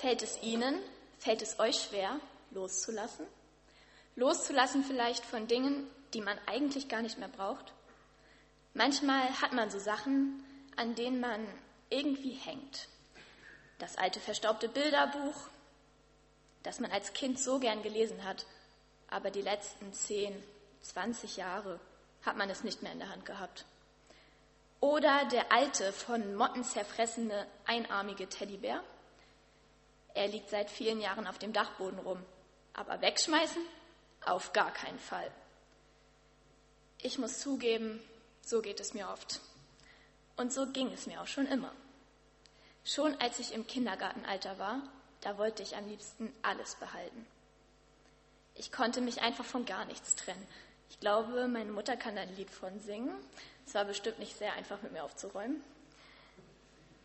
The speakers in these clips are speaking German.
Fällt es Ihnen, fällt es euch schwer, loszulassen? Loszulassen vielleicht von Dingen, die man eigentlich gar nicht mehr braucht? Manchmal hat man so Sachen, an denen man irgendwie hängt. Das alte verstaubte Bilderbuch, das man als Kind so gern gelesen hat, aber die letzten 10, 20 Jahre hat man es nicht mehr in der Hand gehabt. Oder der alte, von Motten zerfressene, einarmige Teddybär. Er liegt seit vielen Jahren auf dem Dachboden rum. Aber wegschmeißen? Auf gar keinen Fall. Ich muss zugeben, so geht es mir oft. Und so ging es mir auch schon immer. Schon als ich im Kindergartenalter war, da wollte ich am liebsten alles behalten. Ich konnte mich einfach von gar nichts trennen. Ich glaube, meine Mutter kann ein Lied von singen. Es war bestimmt nicht sehr einfach mit mir aufzuräumen.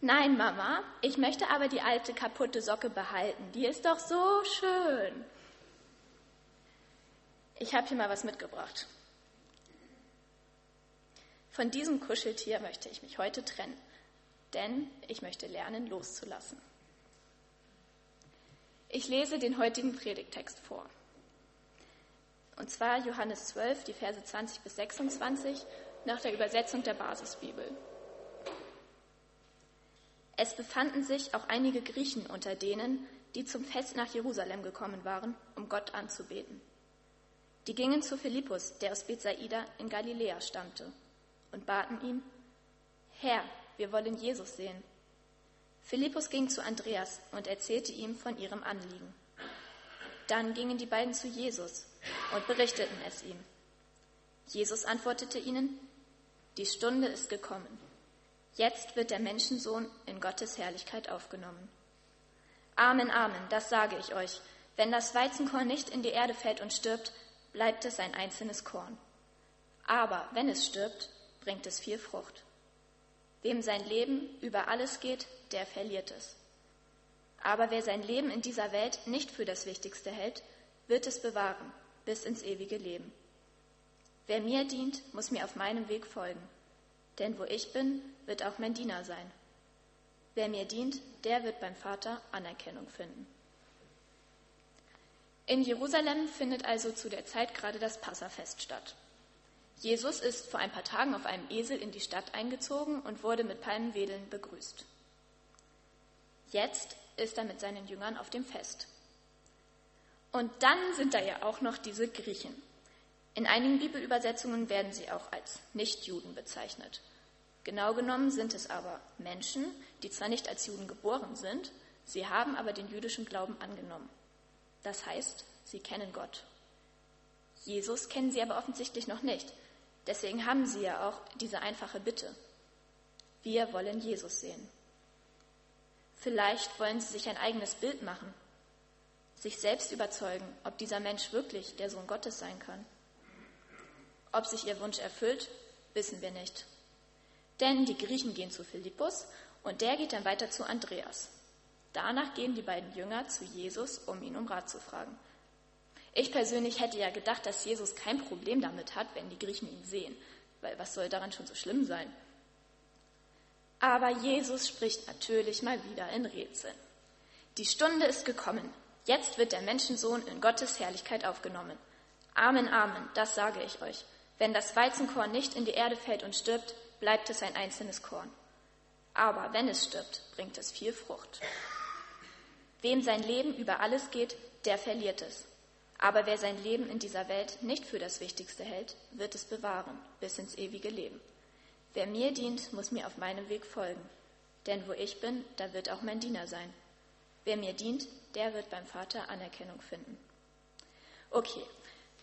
Nein, Mama, ich möchte aber die alte kaputte Socke behalten. Die ist doch so schön. Ich habe hier mal was mitgebracht. Von diesem Kuscheltier möchte ich mich heute trennen, denn ich möchte lernen, loszulassen. Ich lese den heutigen Predigtext vor. Und zwar Johannes 12, die Verse 20 bis 26 nach der Übersetzung der Basisbibel. Es befanden sich auch einige Griechen unter denen, die zum Fest nach Jerusalem gekommen waren, um Gott anzubeten. Die gingen zu Philippus, der aus Bethsaida in Galiläa stammte, und baten ihn, Herr, wir wollen Jesus sehen. Philippus ging zu Andreas und erzählte ihm von ihrem Anliegen. Dann gingen die beiden zu Jesus und berichteten es ihm. Jesus antwortete ihnen, die Stunde ist gekommen. Jetzt wird der Menschensohn in Gottes Herrlichkeit aufgenommen. Amen, Amen, das sage ich euch. Wenn das Weizenkorn nicht in die Erde fällt und stirbt, bleibt es ein einzelnes Korn. Aber wenn es stirbt, bringt es viel Frucht. Wem sein Leben über alles geht, der verliert es. Aber wer sein Leben in dieser Welt nicht für das Wichtigste hält, wird es bewahren bis ins ewige Leben. Wer mir dient, muss mir auf meinem Weg folgen. Denn wo ich bin, wird auch mein Diener sein. Wer mir dient, der wird beim Vater Anerkennung finden. In Jerusalem findet also zu der Zeit gerade das Passafest statt. Jesus ist vor ein paar Tagen auf einem Esel in die Stadt eingezogen und wurde mit Palmenwedeln begrüßt. Jetzt ist er mit seinen Jüngern auf dem Fest. Und dann sind da ja auch noch diese Griechen. In einigen Bibelübersetzungen werden sie auch als Nichtjuden bezeichnet. Genau genommen sind es aber Menschen, die zwar nicht als Juden geboren sind, sie haben aber den jüdischen Glauben angenommen. Das heißt, sie kennen Gott. Jesus kennen sie aber offensichtlich noch nicht. Deswegen haben sie ja auch diese einfache Bitte. Wir wollen Jesus sehen. Vielleicht wollen sie sich ein eigenes Bild machen sich selbst überzeugen, ob dieser Mensch wirklich der Sohn Gottes sein kann. Ob sich ihr Wunsch erfüllt, wissen wir nicht. Denn die Griechen gehen zu Philippus und der geht dann weiter zu Andreas. Danach gehen die beiden Jünger zu Jesus, um ihn um Rat zu fragen. Ich persönlich hätte ja gedacht, dass Jesus kein Problem damit hat, wenn die Griechen ihn sehen, weil was soll daran schon so schlimm sein? Aber Jesus spricht natürlich mal wieder in Rätseln. Die Stunde ist gekommen, Jetzt wird der Menschensohn in Gottes Herrlichkeit aufgenommen. Amen, Amen, das sage ich euch. Wenn das Weizenkorn nicht in die Erde fällt und stirbt, bleibt es ein einzelnes Korn. Aber wenn es stirbt, bringt es viel Frucht. Wem sein Leben über alles geht, der verliert es. Aber wer sein Leben in dieser Welt nicht für das Wichtigste hält, wird es bewahren bis ins ewige Leben. Wer mir dient, muss mir auf meinem Weg folgen. Denn wo ich bin, da wird auch mein Diener sein. Wer mir dient, der wird beim Vater Anerkennung finden. Okay,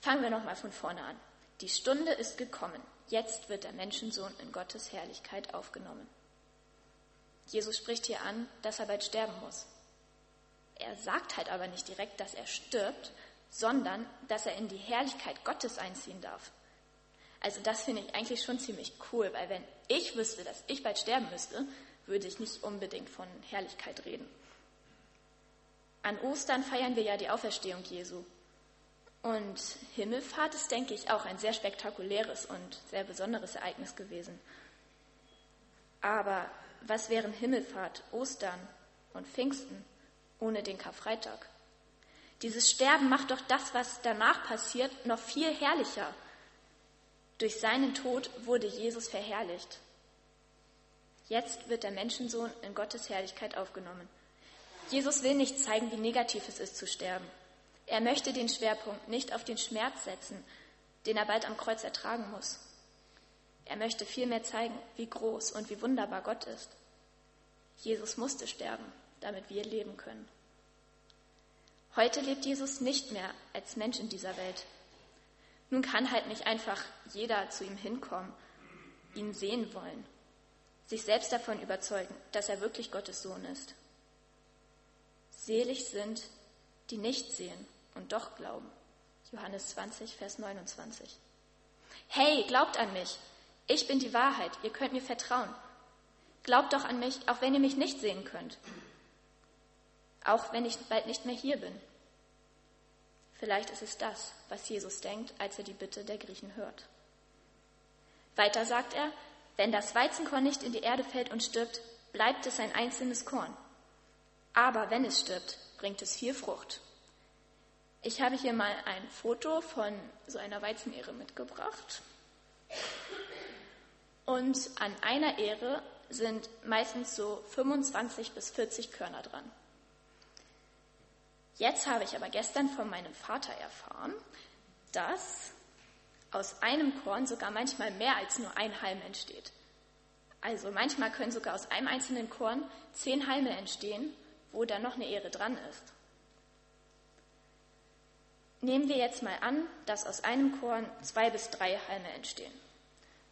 fangen wir nochmal von vorne an. Die Stunde ist gekommen. Jetzt wird der Menschensohn in Gottes Herrlichkeit aufgenommen. Jesus spricht hier an, dass er bald sterben muss. Er sagt halt aber nicht direkt, dass er stirbt, sondern dass er in die Herrlichkeit Gottes einziehen darf. Also das finde ich eigentlich schon ziemlich cool, weil wenn ich wüsste, dass ich bald sterben müsste, würde ich nicht unbedingt von Herrlichkeit reden. An Ostern feiern wir ja die Auferstehung Jesu. Und Himmelfahrt ist, denke ich, auch ein sehr spektakuläres und sehr besonderes Ereignis gewesen. Aber was wären Himmelfahrt, Ostern und Pfingsten ohne den Karfreitag. Dieses Sterben macht doch das, was danach passiert, noch viel herrlicher. Durch seinen Tod wurde Jesus verherrlicht. Jetzt wird der Menschensohn in Gottes Herrlichkeit aufgenommen. Jesus will nicht zeigen, wie negativ es ist zu sterben. Er möchte den Schwerpunkt nicht auf den Schmerz setzen, den er bald am Kreuz ertragen muss. Er möchte vielmehr zeigen, wie groß und wie wunderbar Gott ist. Jesus musste sterben, damit wir leben können. Heute lebt Jesus nicht mehr als Mensch in dieser Welt. Nun kann halt nicht einfach jeder zu ihm hinkommen, ihn sehen wollen, sich selbst davon überzeugen, dass er wirklich Gottes Sohn ist. Selig sind, die nicht sehen und doch glauben. Johannes 20, Vers 29. Hey, glaubt an mich. Ich bin die Wahrheit. Ihr könnt mir vertrauen. Glaubt doch an mich, auch wenn ihr mich nicht sehen könnt. Auch wenn ich bald nicht mehr hier bin. Vielleicht ist es das, was Jesus denkt, als er die Bitte der Griechen hört. Weiter sagt er, wenn das Weizenkorn nicht in die Erde fällt und stirbt, bleibt es ein einzelnes Korn. Aber wenn es stirbt, bringt es viel Frucht. Ich habe hier mal ein Foto von so einer Weizenehre mitgebracht. Und an einer Ehre sind meistens so 25 bis 40 Körner dran. Jetzt habe ich aber gestern von meinem Vater erfahren, dass aus einem Korn sogar manchmal mehr als nur ein Halm entsteht. Also manchmal können sogar aus einem einzelnen Korn zehn Halme entstehen wo da noch eine Ehre dran ist. Nehmen wir jetzt mal an, dass aus einem Korn zwei bis drei Halme entstehen.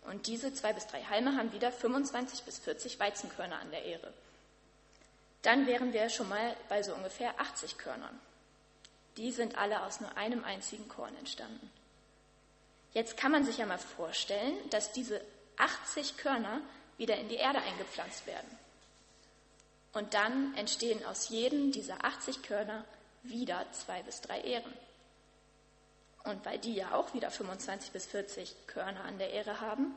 Und diese zwei bis drei Halme haben wieder 25 bis 40 Weizenkörner an der Ehre. Dann wären wir schon mal bei so ungefähr 80 Körnern. Die sind alle aus nur einem einzigen Korn entstanden. Jetzt kann man sich ja mal vorstellen, dass diese 80 Körner wieder in die Erde eingepflanzt werden. Und dann entstehen aus jedem dieser 80 Körner wieder zwei bis drei Ähren. Und weil die ja auch wieder 25 bis 40 Körner an der Ähre haben,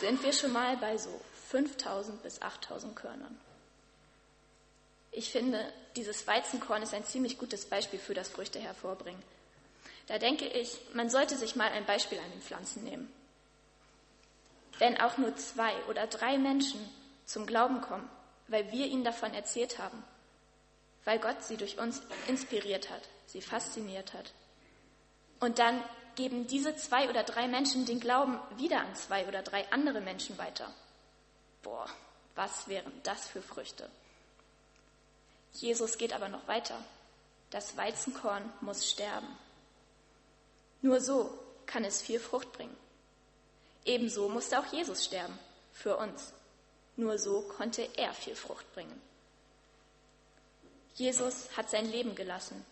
sind wir schon mal bei so 5000 bis 8000 Körnern. Ich finde, dieses Weizenkorn ist ein ziemlich gutes Beispiel für das Früchte hervorbringen. Da denke ich, man sollte sich mal ein Beispiel an den Pflanzen nehmen. Wenn auch nur zwei oder drei Menschen zum Glauben kommen, weil wir ihnen davon erzählt haben, weil Gott sie durch uns inspiriert hat, sie fasziniert hat. Und dann geben diese zwei oder drei Menschen den Glauben wieder an zwei oder drei andere Menschen weiter. Boah, was wären das für Früchte? Jesus geht aber noch weiter. Das Weizenkorn muss sterben. Nur so kann es viel Frucht bringen. Ebenso musste auch Jesus sterben für uns. Nur so konnte er viel Frucht bringen. Jesus hat sein Leben gelassen.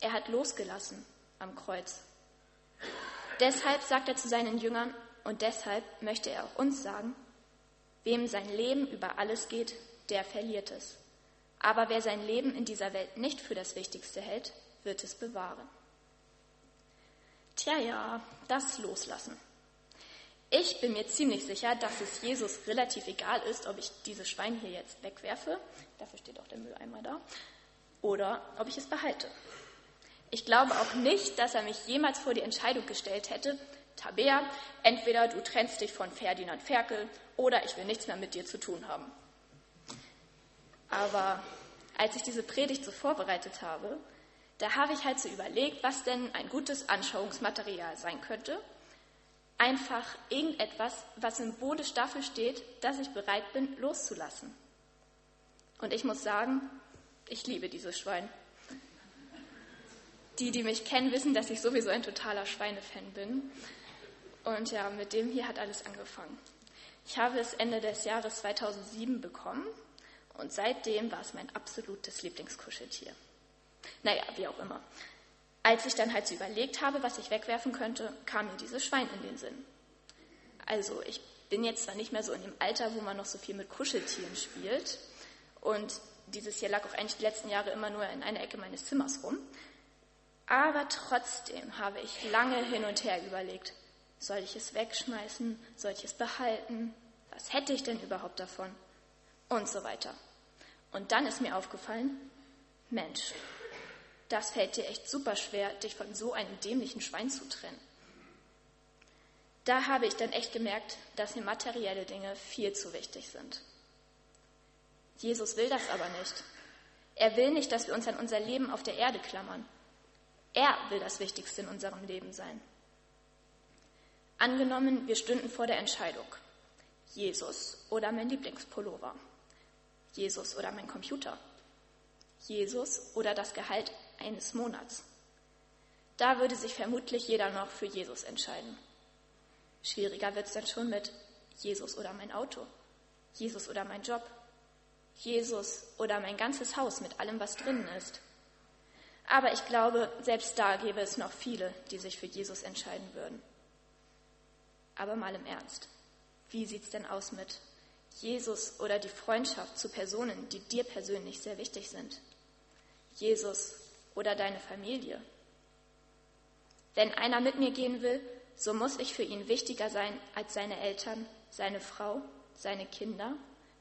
Er hat losgelassen am Kreuz. Deshalb sagt er zu seinen Jüngern und deshalb möchte er auch uns sagen, wem sein Leben über alles geht, der verliert es. Aber wer sein Leben in dieser Welt nicht für das Wichtigste hält, wird es bewahren. Tja, ja, das Loslassen. Ich bin mir ziemlich sicher, dass es Jesus relativ egal ist, ob ich dieses Schwein hier jetzt wegwerfe, dafür steht auch der Mülleimer da, oder ob ich es behalte. Ich glaube auch nicht, dass er mich jemals vor die Entscheidung gestellt hätte, Tabea, entweder du trennst dich von Ferdinand Ferkel oder ich will nichts mehr mit dir zu tun haben. Aber als ich diese Predigt so vorbereitet habe, da habe ich halt so überlegt, was denn ein gutes Anschauungsmaterial sein könnte einfach irgendetwas, was symbolisch dafür steht, dass ich bereit bin, loszulassen. Und ich muss sagen, ich liebe dieses Schwein. Die, die mich kennen, wissen, dass ich sowieso ein totaler Schweinefan bin. Und ja, mit dem hier hat alles angefangen. Ich habe es Ende des Jahres 2007 bekommen und seitdem war es mein absolutes Lieblingskuscheltier. Naja, wie auch immer. Als ich dann halt so überlegt habe, was ich wegwerfen könnte, kam mir dieses Schwein in den Sinn. Also ich bin jetzt zwar nicht mehr so in dem Alter, wo man noch so viel mit Kuscheltieren spielt und dieses hier lag auch eigentlich die letzten Jahre immer nur in einer Ecke meines Zimmers rum, aber trotzdem habe ich lange hin und her überlegt, soll ich es wegschmeißen, soll ich es behalten, was hätte ich denn überhaupt davon und so weiter. Und dann ist mir aufgefallen, Mensch, das fällt dir echt super schwer, dich von so einem dämlichen Schwein zu trennen. Da habe ich dann echt gemerkt, dass mir materielle Dinge viel zu wichtig sind. Jesus will das aber nicht. Er will nicht, dass wir uns an unser Leben auf der Erde klammern. Er will das Wichtigste in unserem Leben sein. Angenommen, wir stünden vor der Entscheidung. Jesus oder mein Lieblingspullover. Jesus oder mein Computer. Jesus oder das Gehalt eines Monats. Da würde sich vermutlich jeder noch für Jesus entscheiden. Schwieriger wird es dann schon mit Jesus oder mein Auto, Jesus oder mein Job, Jesus oder mein ganzes Haus mit allem, was drinnen ist. Aber ich glaube, selbst da gäbe es noch viele, die sich für Jesus entscheiden würden. Aber mal im Ernst, wie sieht es denn aus mit Jesus oder die Freundschaft zu Personen, die dir persönlich sehr wichtig sind? Jesus oder deine Familie? Wenn einer mit mir gehen will, so muss ich für ihn wichtiger sein als seine Eltern, seine Frau, seine Kinder,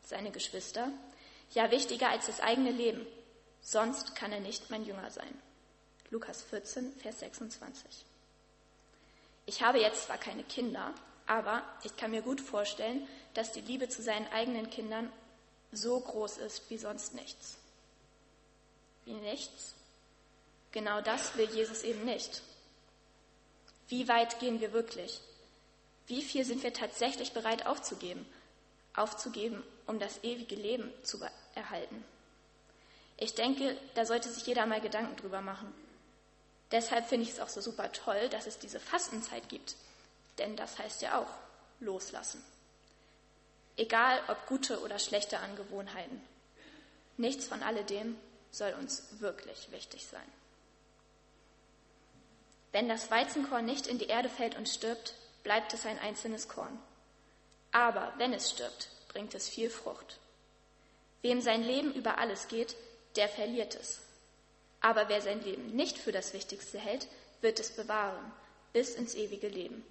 seine Geschwister, ja wichtiger als das eigene Leben. Sonst kann er nicht mein Jünger sein. Lukas 14, Vers 26. Ich habe jetzt zwar keine Kinder, aber ich kann mir gut vorstellen, dass die Liebe zu seinen eigenen Kindern so groß ist wie sonst nichts. Wie nichts? Genau das will Jesus eben nicht. Wie weit gehen wir wirklich? Wie viel sind wir tatsächlich bereit aufzugeben? Aufzugeben, um das ewige Leben zu erhalten. Ich denke, da sollte sich jeder mal Gedanken drüber machen. Deshalb finde ich es auch so super toll, dass es diese Fastenzeit gibt. Denn das heißt ja auch loslassen. Egal ob gute oder schlechte Angewohnheiten. Nichts von alledem soll uns wirklich wichtig sein. Wenn das Weizenkorn nicht in die Erde fällt und stirbt, bleibt es ein einzelnes Korn. Aber wenn es stirbt, bringt es viel Frucht. Wem sein Leben über alles geht, der verliert es. Aber wer sein Leben nicht für das Wichtigste hält, wird es bewahren, bis ins ewige Leben.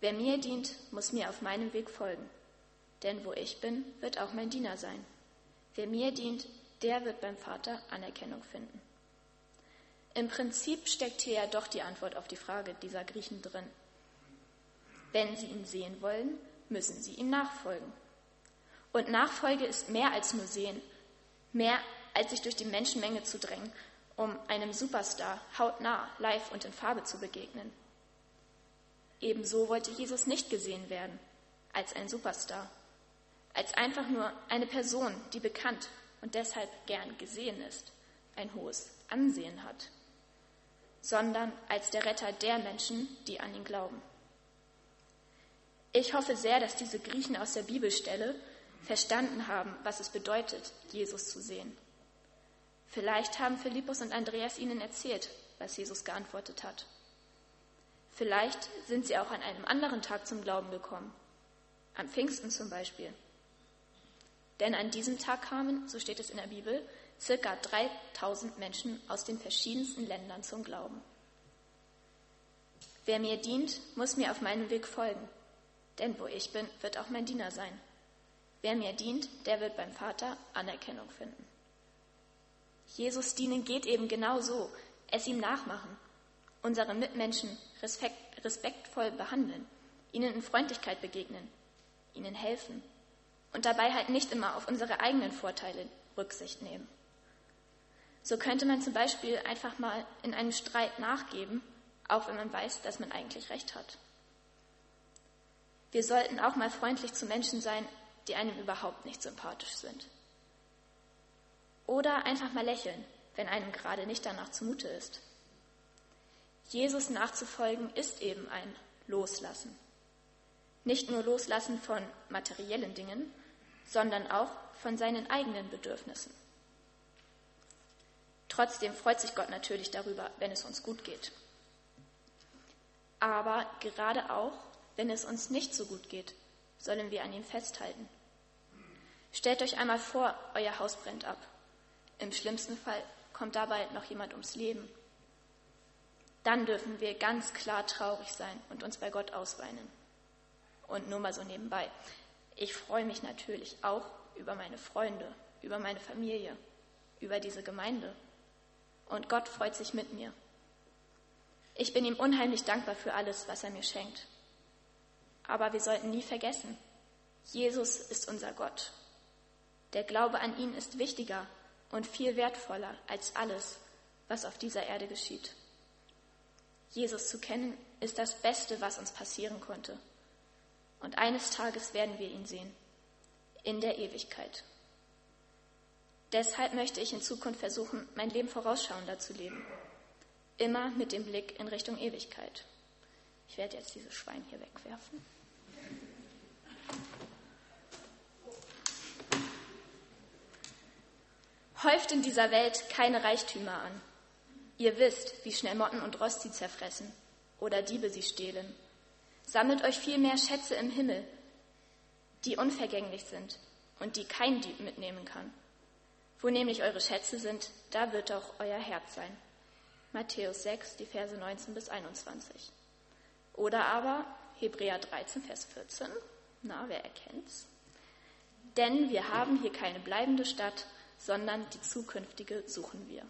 Wer mir dient, muss mir auf meinem Weg folgen. Denn wo ich bin, wird auch mein Diener sein. Wer mir dient, der wird beim Vater Anerkennung finden. Im Prinzip steckt hier ja doch die Antwort auf die Frage dieser Griechen drin. Wenn sie ihn sehen wollen, müssen sie ihm nachfolgen. Und Nachfolge ist mehr als nur sehen, mehr als sich durch die Menschenmenge zu drängen, um einem Superstar hautnah, live und in Farbe zu begegnen. Ebenso wollte Jesus nicht gesehen werden als ein Superstar, als einfach nur eine Person, die bekannt und deshalb gern gesehen ist, ein hohes Ansehen hat sondern als der Retter der Menschen, die an ihn glauben. Ich hoffe sehr, dass diese Griechen aus der Bibelstelle verstanden haben, was es bedeutet, Jesus zu sehen. Vielleicht haben Philippus und Andreas ihnen erzählt, was Jesus geantwortet hat. Vielleicht sind sie auch an einem anderen Tag zum Glauben gekommen, am Pfingsten zum Beispiel. Denn an diesem Tag kamen, so steht es in der Bibel, circa 3000 Menschen aus den verschiedensten Ländern zum Glauben. Wer mir dient, muss mir auf meinem Weg folgen, denn wo ich bin, wird auch mein Diener sein. Wer mir dient, der wird beim Vater Anerkennung finden. Jesus dienen geht eben genau so, es ihm nachmachen, unsere Mitmenschen respekt, respektvoll behandeln, ihnen in Freundlichkeit begegnen, ihnen helfen und dabei halt nicht immer auf unsere eigenen Vorteile Rücksicht nehmen. So könnte man zum Beispiel einfach mal in einem Streit nachgeben, auch wenn man weiß, dass man eigentlich recht hat. Wir sollten auch mal freundlich zu Menschen sein, die einem überhaupt nicht sympathisch sind. Oder einfach mal lächeln, wenn einem gerade nicht danach zumute ist. Jesus nachzufolgen ist eben ein Loslassen. Nicht nur Loslassen von materiellen Dingen, sondern auch von seinen eigenen Bedürfnissen. Trotzdem freut sich Gott natürlich darüber, wenn es uns gut geht. Aber gerade auch, wenn es uns nicht so gut geht, sollen wir an ihm festhalten. Stellt euch einmal vor, euer Haus brennt ab. Im schlimmsten Fall kommt dabei noch jemand ums Leben. Dann dürfen wir ganz klar traurig sein und uns bei Gott ausweinen. Und nur mal so nebenbei. Ich freue mich natürlich auch über meine Freunde, über meine Familie, über diese Gemeinde. Und Gott freut sich mit mir. Ich bin ihm unheimlich dankbar für alles, was er mir schenkt. Aber wir sollten nie vergessen, Jesus ist unser Gott. Der Glaube an ihn ist wichtiger und viel wertvoller als alles, was auf dieser Erde geschieht. Jesus zu kennen ist das Beste, was uns passieren konnte. Und eines Tages werden wir ihn sehen, in der Ewigkeit. Deshalb möchte ich in Zukunft versuchen, mein Leben vorausschauender zu leben. Immer mit dem Blick in Richtung Ewigkeit. Ich werde jetzt dieses Schwein hier wegwerfen. Häuft in dieser Welt keine Reichtümer an. Ihr wisst, wie schnell Motten und Rost sie zerfressen oder Diebe sie stehlen. Sammelt euch vielmehr Schätze im Himmel, die unvergänglich sind und die kein Dieb mitnehmen kann. Wo nämlich eure Schätze sind, da wird auch euer Herz sein. Matthäus 6, die Verse 19 bis 21. Oder aber Hebräer 13, Vers 14. Na, wer erkennt's? Denn wir haben hier keine bleibende Stadt, sondern die zukünftige suchen wir.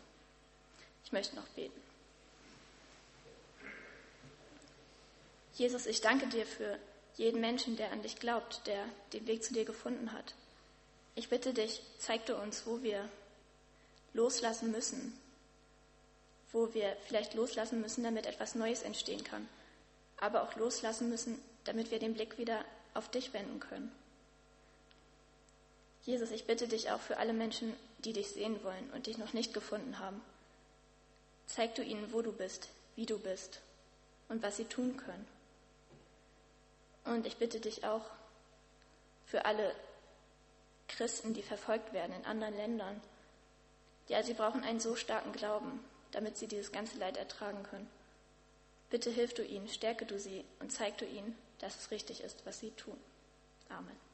Ich möchte noch beten. Jesus, ich danke dir für jeden Menschen, der an dich glaubt, der den Weg zu dir gefunden hat. Ich bitte dich, zeig du uns, wo wir loslassen müssen, wo wir vielleicht loslassen müssen, damit etwas Neues entstehen kann, aber auch loslassen müssen, damit wir den Blick wieder auf dich wenden können. Jesus, ich bitte dich auch für alle Menschen, die dich sehen wollen und dich noch nicht gefunden haben. Zeig du ihnen, wo du bist, wie du bist und was sie tun können. Und ich bitte dich auch für alle Christen, die verfolgt werden in anderen Ländern. Ja, sie brauchen einen so starken Glauben, damit sie dieses ganze Leid ertragen können. Bitte hilf du ihnen, stärke du sie und zeig du ihnen, dass es richtig ist, was sie tun. Amen.